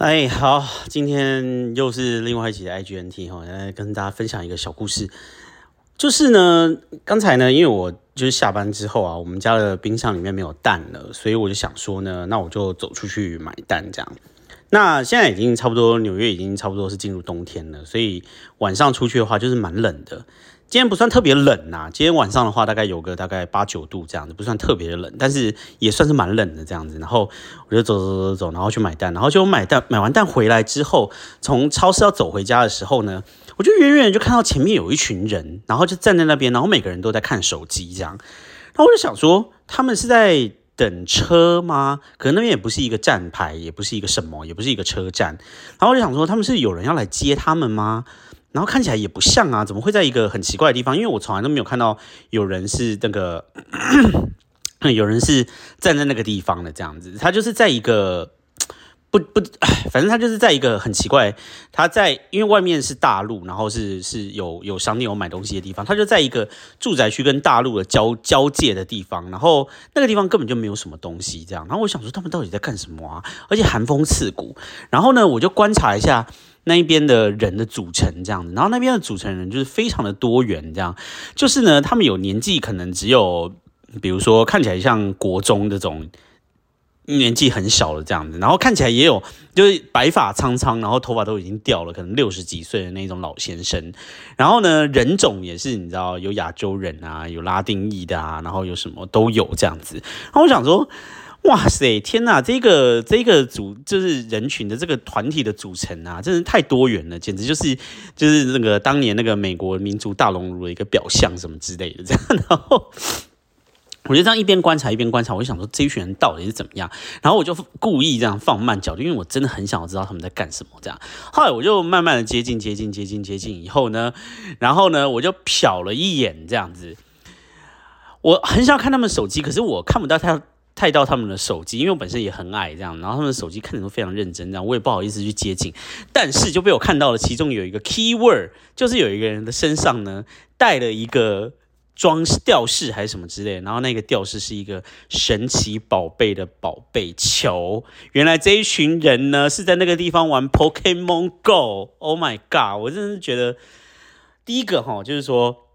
哎，好，今天又是另外一集的 IGNT 哈，来跟大家分享一个小故事。就是呢，刚才呢，因为我就是下班之后啊，我们家的冰箱里面没有蛋了，所以我就想说呢，那我就走出去买蛋这样。那现在已经差不多，纽约已经差不多是进入冬天了，所以晚上出去的话就是蛮冷的。今天不算特别冷呐，今天晚上的话大概有个大概八九度这样子，不算特别的冷，但是也算是蛮冷的这样子。然后我就走走走走走，然后去买蛋，然后就买蛋，买完蛋回来之后，从超市要走回家的时候呢，我就远远就看到前面有一群人，然后就站在那边，然后每个人都在看手机这样。然后我就想说，他们是在等车吗？可能那边也不是一个站牌，也不是一个什么，也不是一个车站。然后我就想说，他们是有人要来接他们吗？然后看起来也不像啊，怎么会在一个很奇怪的地方？因为我从来都没有看到有人是那个，有人是站在那个地方的这样子。他就是在一个不不，反正他就是在一个很奇怪。他在因为外面是大陆，然后是是有有商店有买东西的地方，他就在一个住宅区跟大陆的交交界的地方。然后那个地方根本就没有什么东西这样。然后我想说他们到底在干什么啊？而且寒风刺骨。然后呢，我就观察一下。那一边的人的组成这样子，然后那边的组成人就是非常的多元，这样。就是呢，他们有年纪可能只有，比如说看起来像国中这种年纪很小的这样子，然后看起来也有就是白发苍苍，然后头发都已经掉了，可能六十几岁的那种老先生，然后呢人种也是你知道有亚洲人啊，有拉丁裔的啊，然后有什么都有这样子，然后我想说。哇塞，天呐，这个这个组就是人群的这个团体的组成啊，真是太多元了，简直就是就是那个当年那个美国民族大熔炉的一个表象什么之类的这样。然后我就这样一边观察一边观察，我就想说这一群人到底是怎么样。然后我就故意这样放慢脚步，因为我真的很想要知道他们在干什么。这样，后来我就慢慢的接近接近接近接近以后呢，然后呢我就瞟了一眼这样子，我很想看他们手机，可是我看不到他。太到他们的手机，因为我本身也很矮，这样，然后他们的手机看着都非常认真，这样，我也不好意思去接近，但是就被我看到了，其中有一个 key word，就是有一个人的身上呢带了一个装饰吊饰还是什么之类，然后那个吊饰是一个神奇宝贝的宝贝球，原来这一群人呢是在那个地方玩 Pokemon Go，Oh my god，我真的是觉得第一个哈，就是说。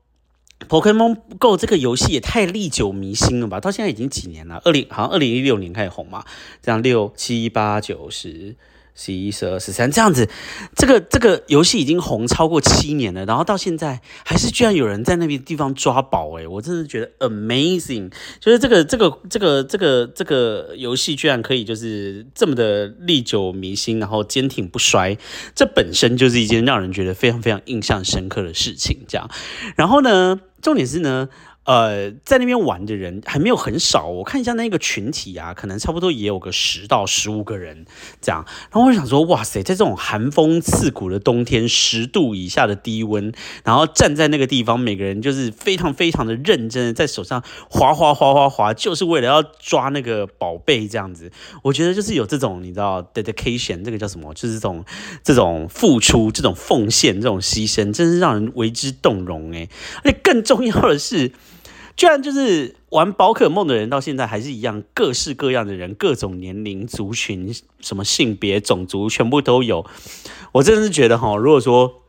Pokemon Go 这个游戏也太历久弥新了吧！到现在已经几年了，二零好像二零一六年开始红嘛，这样六七八九十。十一、十二、十三这样子，这个这个游戏已经红超过七年了，然后到现在还是居然有人在那边地方抓宝诶，我真的觉得 amazing，就是这个这个这个这个这个游戏居然可以就是这么的历久弥新，然后坚挺不衰，这本身就是一件让人觉得非常非常印象深刻的事情。这样，然后呢，重点是呢。呃，在那边玩的人还没有很少，我看一下那个群体啊，可能差不多也有个十到十五个人这样。然后我想说，哇塞，在这种寒风刺骨的冬天，十度以下的低温，然后站在那个地方，每个人就是非常非常的认真，在手上滑滑滑滑滑，就是为了要抓那个宝贝这样子。我觉得就是有这种你知道，dedication，这个叫什么？就是这种这种付出、这种奉献、这种牺牲，真是让人为之动容诶。而且更重要的是。居然就是玩宝可梦的人，到现在还是一样，各式各样的人，各种年龄族群，什么性别、种族，全部都有。我真的是觉得哈，如果说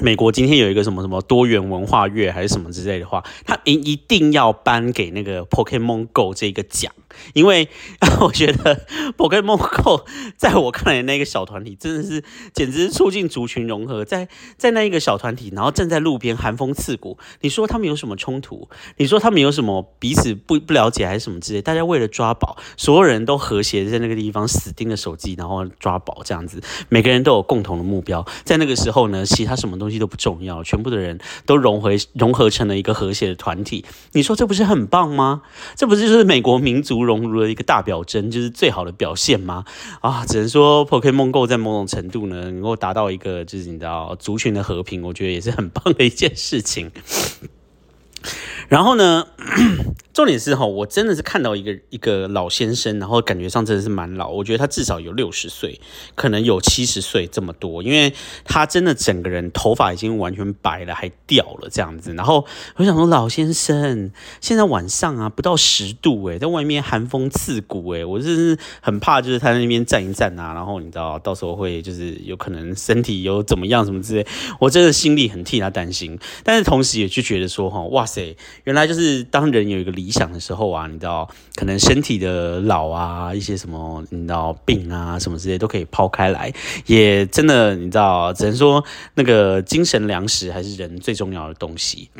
美国今天有一个什么什么多元文化月还是什么之类的话，他一一定要颁给那个 Pokemon Go 这个奖。因为 我觉得 Pokemon Go 在我看来那个小团体真的是简直是促进族群融合，在在那一个小团体，然后站在路边寒风刺骨，你说他们有什么冲突？你说他们有什么彼此不不了解还是什么之类？大家为了抓宝，所有人都和谐在那个地方死盯着手机，然后抓宝这样子，每个人都有共同的目标。在那个时候呢，其他什么东西都不重要，全部的人都融回融合成了一个和谐的团体。你说这不是很棒吗？这不是就是美国民族？融入的一个大表征，就是最好的表现吗？啊，只能说 Pokemon Go 在某种程度呢，能够达到一个就是你知道族群的和平，我觉得也是很棒的一件事情。然后呢，重点是哈，我真的是看到一个一个老先生，然后感觉上真的是蛮老，我觉得他至少有六十岁，可能有七十岁这么多，因为他真的整个人头发已经完全白了，还掉了这样子。然后我想说，老先生，现在晚上啊不到十度诶，在外面寒风刺骨诶，我真是很怕，就是他在那边站一站啊，然后你知道到时候会就是有可能身体有怎么样什么之类，我真的心里很替他担心，但是同时也就觉得说哈，哇塞，原来就是当人有一个理。理想的时候啊，你知道，可能身体的老啊，一些什么，你知道病啊，什么之类都可以抛开来，也真的，你知道，只能说那个精神粮食还是人最重要的东西。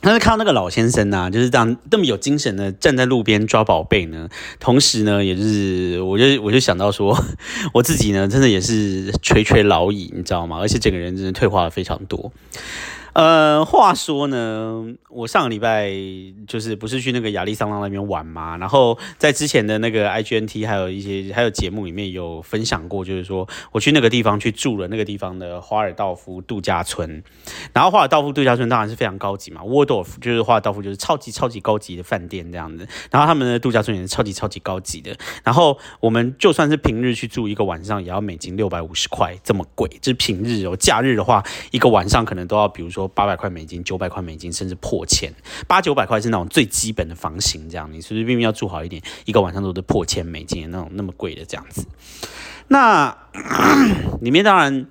但是看到那个老先生呢，就是这样这么有精神的站在路边抓宝贝呢，同时呢，也就是我就我就想到说，我自己呢，真的也是垂垂老矣，你知道吗？而且整个人真的退化了非常多。呃，话说呢，我上个礼拜就是不是去那个亚利桑那那边玩嘛，然后在之前的那个 IGNT 还有一些还有节目里面有分享过，就是说我去那个地方去住了那个地方的华尔道夫度假村，然后华尔道夫度假村当然是非常高级嘛，Waldorf 就是华尔道夫就是超级超级高级的饭店这样子，然后他们的度假村也是超级超级高级的，然后我们就算是平日去住一个晚上，也要美金六百五十块这么贵，就是平日哦，假日的话一个晚上可能都要比如说。八百块美金、九百块美金，甚至破千。八九百块是那种最基本的房型，这样你随随便便要住好一点，一个晚上都是破千美金那种那么贵的这样子。那 里面当然。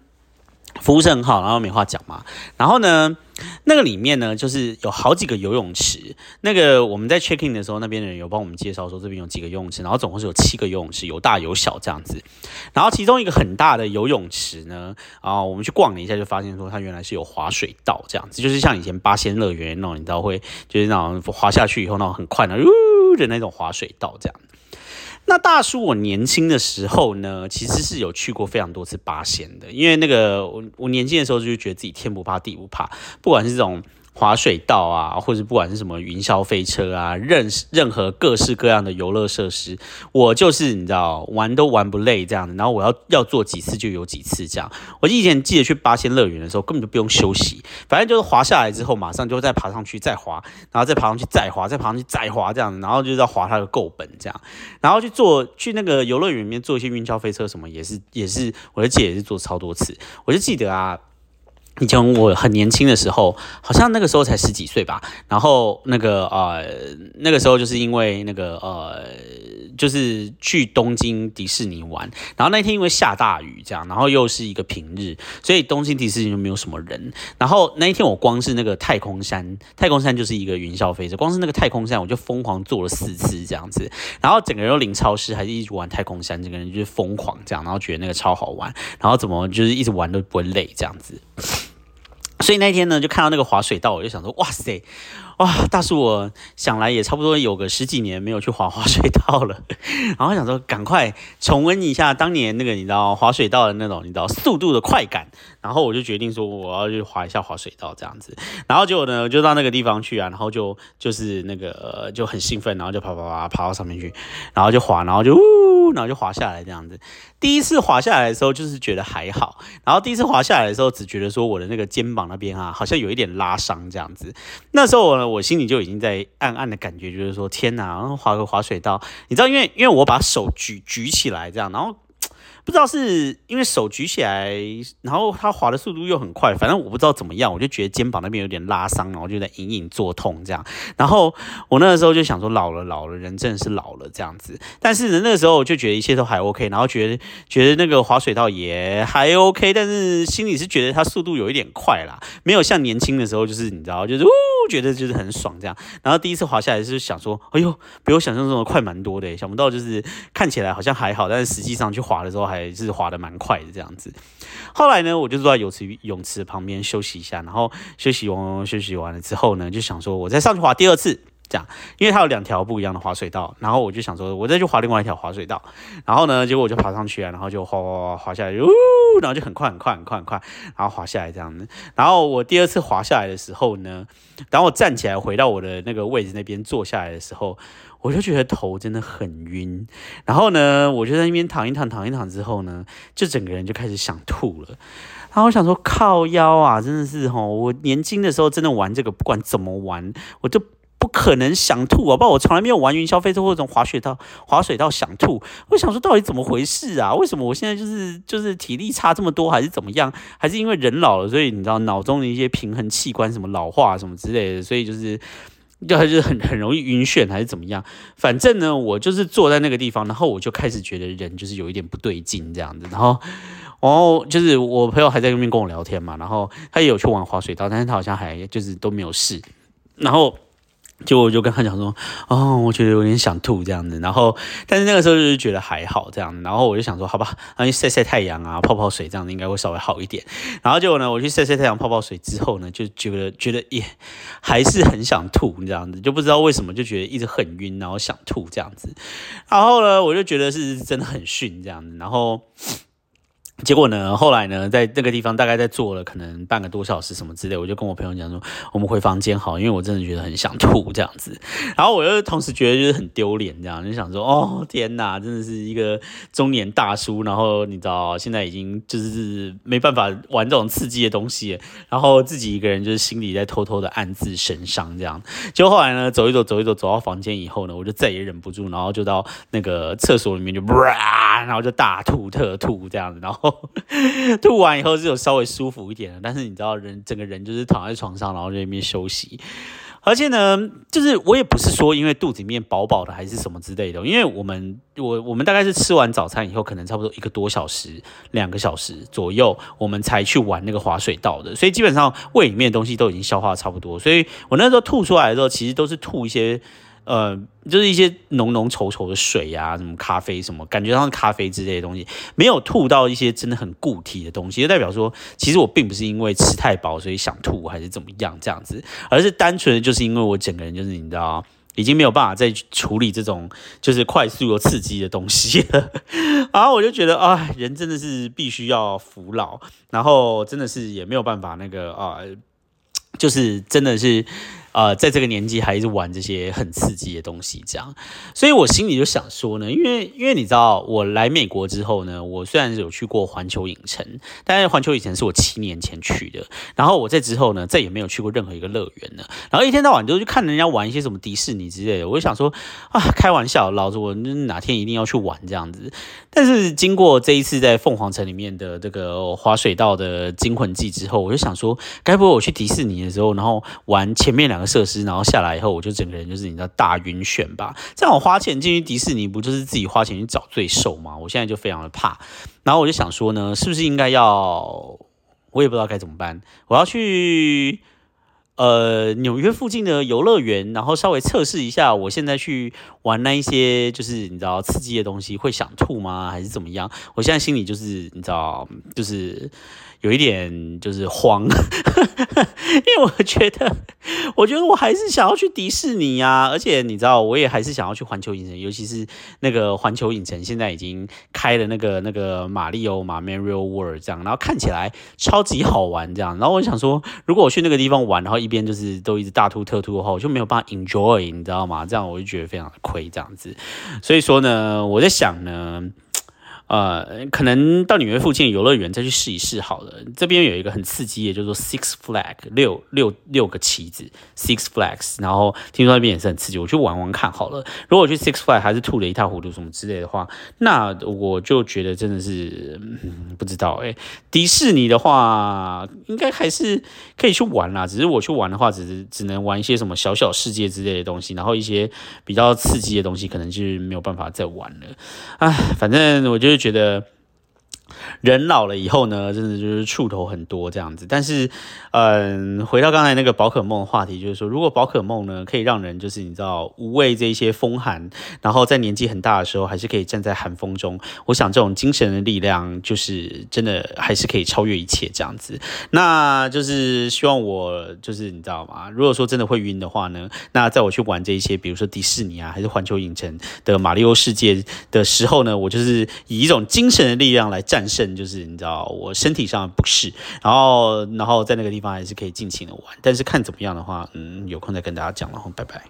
服务是很好，然后没话讲嘛。然后呢，那个里面呢，就是有好几个游泳池。那个我们在 check in 的时候，那边的人有帮我们介绍说这边有几个游泳池，然后总共是有七个游泳池，有大有小这样子。然后其中一个很大的游泳池呢，啊，我们去逛了一下，就发现说它原来是有滑水道这样子，就是像以前八仙乐园那种，你知道会就是那种滑下去以后那种很快的呜的那种滑水道这样子。那大叔，我年轻的时候呢，其实是有去过非常多次八仙的，因为那个我我年轻的时候就觉得自己天不怕地不怕，不管是这种。滑水道啊，或者不管是什么云霄飞车啊，任任何各式各样的游乐设施，我就是你知道玩都玩不累这样的。然后我要要做几次就有几次这样。我以前记得去八仙乐园的时候，根本就不用休息，反正就是滑下来之后，马上就再爬上去再滑，然后再爬上去再滑，再爬上去再滑这样，然后就是要滑它的够本这样。然后去做去那个游乐园里面做一些云霄飞车什么，也是也是我的姐也是做超多次。我就记得啊。以前我很年轻的时候，好像那个时候才十几岁吧。然后那个呃，那个时候就是因为那个呃，就是去东京迪士尼玩。然后那天因为下大雨，这样，然后又是一个平日，所以东京迪士尼就没有什么人。然后那一天我光是那个太空山，太空山就是一个云霄飞车，光是那个太空山我就疯狂坐了四次这样子。然后整个人又零超市，还是一直玩太空山，整个人就是疯狂这样，然后觉得那个超好玩，然后怎么就是一直玩都不会累这样子。所以那天呢，就看到那个滑水道，我就想说，哇塞！哇，大叔，我想来也差不多有个十几年没有去滑滑水道了，然后想说赶快重温一下当年那个你知道滑水道的那种你知道速度的快感，然后我就决定说我要去滑一下滑水道这样子，然后结果呢就到那个地方去啊，然后就就是那个就很兴奋，然后就爬爬爬爬到上面去，然后就滑，然后就呜，然后就滑下来这样子。第一次滑下来的时候就是觉得还好，然后第一次滑下来的时候只觉得说我的那个肩膀那边啊好像有一点拉伤这样子，那时候我。我心里就已经在暗暗的感觉，就是说天哪，然后划个划水道，你知道，因为因为我把手举举起来这样，然后。不知道是因为手举起来，然后它滑的速度又很快，反正我不知道怎么样，我就觉得肩膀那边有点拉伤，然后就在隐隐作痛这样。然后我那个时候就想说，老了老了，人真的是老了这样子。但是呢，那个时候我就觉得一切都还 OK，然后觉得觉得那个滑水道也还 OK，但是心里是觉得它速度有一点快啦，没有像年轻的时候，就是你知道，就是呜，觉得就是很爽这样。然后第一次滑下来是想说，哎呦，比我想象中的快蛮多的，想不到就是看起来好像还好，但是实际上去滑的时候还。还是滑的蛮快的这样子，后来呢，我就坐在泳池泳池旁边休息一下，然后休息完休息完了之后呢，就想说我再上去滑第二次，这样，因为它有两条不一样的滑水道，然后我就想说我再去滑另外一条滑水道，然后呢，结果我就爬上去啊，然后就滑滑滑滑下来，呜，然后就很快很快很快很快，然后滑下来这样子，然后我第二次滑下来的时候呢，当我站起来回到我的那个位置那边坐下来的时候。我就觉得头真的很晕，然后呢，我就在那边躺一躺，躺一躺之后呢，就整个人就开始想吐了。然后我想说，靠腰啊，真的是吼，我年轻的时候真的玩这个，不管怎么玩，我就不可能想吐啊！不，我从来没有玩云霄飞车或者滑雪道、滑水道想吐。我想说，到底怎么回事啊？为什么我现在就是就是体力差这么多，还是怎么样？还是因为人老了，所以你知道脑中的一些平衡器官什么老化什么之类的，所以就是就还是很 很容易晕眩，还是怎么样？反正呢，我就是坐在那个地方，然后我就开始觉得人就是有一点不对劲这样子，然后。然后就是我朋友还在那边跟我聊天嘛，然后他也有去玩滑水道，但是他好像还就是都没有事。然后就我就跟他讲说，哦，我觉得有点想吐这样子。然后但是那个时候就是觉得还好这样。然后我就想说，好吧，那晒晒太阳啊，泡泡水这样子应该会稍微好一点。然后结果呢，我去晒晒太阳、泡泡水之后呢，就觉得觉得也还是很想吐这样子，就不知道为什么就觉得一直很晕，然后想吐这样子。然后呢，我就觉得是真的很逊这样子。然后。结果呢？后来呢？在那个地方大概在坐了可能半个多小时什么之类，我就跟我朋友讲说，我们回房间好，因为我真的觉得很想吐这样子。然后我又同时觉得就是很丢脸，这样就想说，哦天哪，真的是一个中年大叔，然后你知道现在已经就是没办法玩这种刺激的东西，然后自己一个人就是心里在偷偷的暗自神伤这样。就后来呢，走一走，走一走，走到房间以后呢，我就再也忍不住，然后就到那个厕所里面就，然后就大吐特吐这样子，然后。吐完以后是有稍微舒服一点的，但是你知道人整个人就是躺在床上，然后在那边休息。而且呢，就是我也不是说因为肚子里面饱饱的还是什么之类的，因为我们我我们大概是吃完早餐以后，可能差不多一个多小时、两个小时左右，我们才去玩那个滑水道的，所以基本上胃里面的东西都已经消化差不多，所以我那时候吐出来的时候，其实都是吐一些。呃，就是一些浓浓稠稠的水呀，什么咖啡什么，感觉像咖啡之类的东西，没有吐到一些真的很固体的东西，就代表说，其实我并不是因为吃太饱所以想吐还是怎么样这样子，而是单纯的就是因为我整个人就是你知道，已经没有办法再处理这种就是快速又刺激的东西了，然后我就觉得啊，人真的是必须要服老，然后真的是也没有办法那个啊，就是真的是。呃，在这个年纪还是玩这些很刺激的东西，这样，所以我心里就想说呢，因为因为你知道，我来美国之后呢，我虽然有去过环球影城，但是环球影城是我七年前去的，然后我在之后呢，再也没有去过任何一个乐园了，然后一天到晚都去看人家玩一些什么迪士尼之类的，我就想说啊，开玩笑，老子我哪天一定要去玩这样子。但是经过这一次在凤凰城里面的这个滑水道的惊魂记之后，我就想说，该不会我去迪士尼的时候，然后玩前面两个。设施，然后下来以后，我就整个人就是你知道大晕眩吧？这样我花钱进去迪士尼，不就是自己花钱去找罪受吗？我现在就非常的怕，然后我就想说呢，是不是应该要？我也不知道该怎么办。我要去呃纽约附近的游乐园，然后稍微测试一下，我现在去玩那一些就是你知道刺激的东西，会想吐吗？还是怎么样？我现在心里就是你知道，就是。有一点就是慌，因为我觉得，我觉得我还是想要去迪士尼呀，而且你知道，我也还是想要去环球影城，尤其是那个环球影城现在已经开了那个那个马里奥嘛，Mario World 这样，然后看起来超级好玩这样，然后我想说，如果我去那个地方玩，然后一边就是都一直大突特突的话，我就没有办法 enjoy，你知道吗？这样我就觉得非常的亏这样子，所以说呢，我在想呢。呃，可能到纽约附近游乐园再去试一试好了。这边有一个很刺激的，叫做 Six Flag 六六六个旗子 Six Flags，然后听说那边也是很刺激，我去玩玩看好了。如果去 Six Flag 还是吐了一塌糊涂什么之类的话，那我就觉得真的是不知道哎。迪士尼的话，应该还是可以去玩啦，只是我去玩的话，只是只能玩一些什么小小世界之类的东西，然后一些比较刺激的东西，可能就是没有办法再玩了。唉，反正我觉得。觉得。人老了以后呢，真的就是触头很多这样子。但是，嗯，回到刚才那个宝可梦的话题，就是说，如果宝可梦呢可以让人就是你知道无畏这一些风寒，然后在年纪很大的时候还是可以站在寒风中，我想这种精神的力量就是真的还是可以超越一切这样子。那就是希望我就是你知道吗？如果说真的会晕的话呢，那在我去玩这一些，比如说迪士尼啊，还是环球影城的马里奥世界的时候呢，我就是以一种精神的力量来战胜。就是你知道我身体上不适，然后然后在那个地方还是可以尽情的玩，但是看怎么样的话，嗯，有空再跟大家讲，然后拜拜。